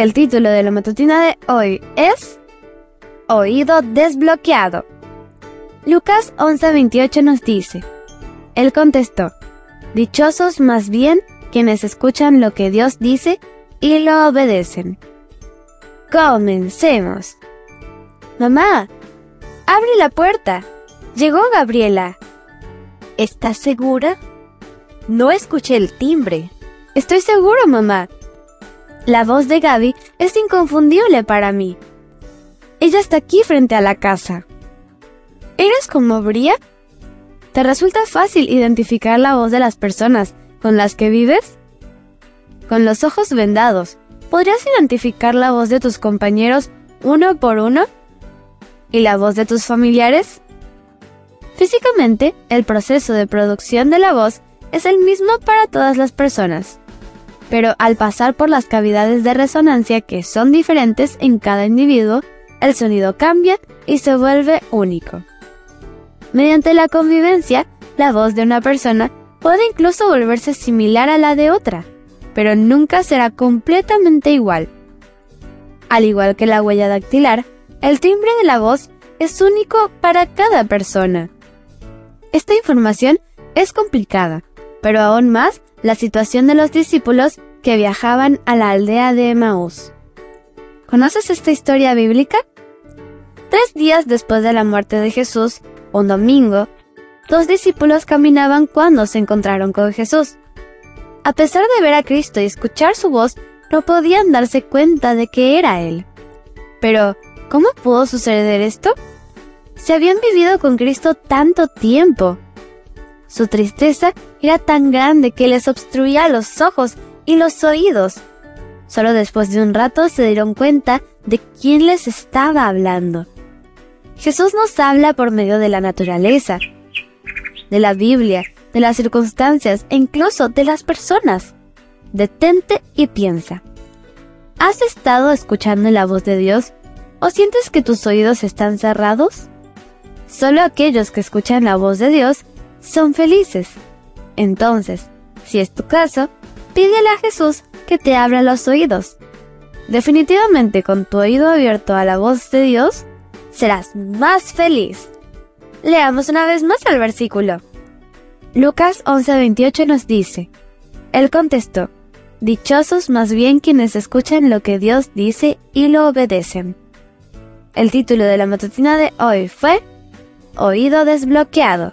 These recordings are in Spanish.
El título de la matutina de hoy es Oído desbloqueado. Lucas 11:28 nos dice, Él contestó, Dichosos más bien quienes escuchan lo que Dios dice y lo obedecen. Comencemos. Mamá, abre la puerta. Llegó Gabriela. ¿Estás segura? No escuché el timbre. Estoy seguro, mamá. La voz de Gaby es inconfundible para mí. Ella está aquí frente a la casa. ¿Eres como Bria? ¿Te resulta fácil identificar la voz de las personas con las que vives? Con los ojos vendados, ¿podrías identificar la voz de tus compañeros uno por uno? ¿Y la voz de tus familiares? Físicamente, el proceso de producción de la voz es el mismo para todas las personas, pero al pasar por las cavidades de resonancia que son diferentes en cada individuo, el sonido cambia y se vuelve único. Mediante la convivencia, la voz de una persona puede incluso volverse similar a la de otra, pero nunca será completamente igual. Al igual que la huella dactilar, el timbre de la voz es único para cada persona. Esta información es complicada, pero aún más la situación de los discípulos que viajaban a la aldea de Emaús. ¿Conoces esta historia bíblica? Tres días después de la muerte de Jesús, un domingo, dos discípulos caminaban cuando se encontraron con Jesús. A pesar de ver a Cristo y escuchar su voz, no podían darse cuenta de que era Él. Pero, ¿cómo pudo suceder esto? Se habían vivido con Cristo tanto tiempo. Su tristeza era tan grande que les obstruía los ojos y los oídos. Solo después de un rato se dieron cuenta de quién les estaba hablando. Jesús nos habla por medio de la naturaleza, de la Biblia, de las circunstancias e incluso de las personas. Detente y piensa. ¿Has estado escuchando la voz de Dios o sientes que tus oídos están cerrados? Solo aquellos que escuchan la voz de Dios son felices. Entonces, si es tu caso, pídele a Jesús que te abra los oídos. Definitivamente con tu oído abierto a la voz de Dios, serás más feliz. Leamos una vez más el versículo. Lucas 11:28 nos dice, Él contestó, Dichosos más bien quienes escuchan lo que Dios dice y lo obedecen. El título de la matutina de hoy fue Oído desbloqueado.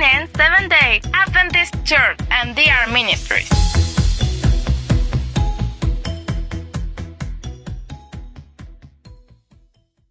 Canaan Seventh Day Adventist Church and DR Ministries.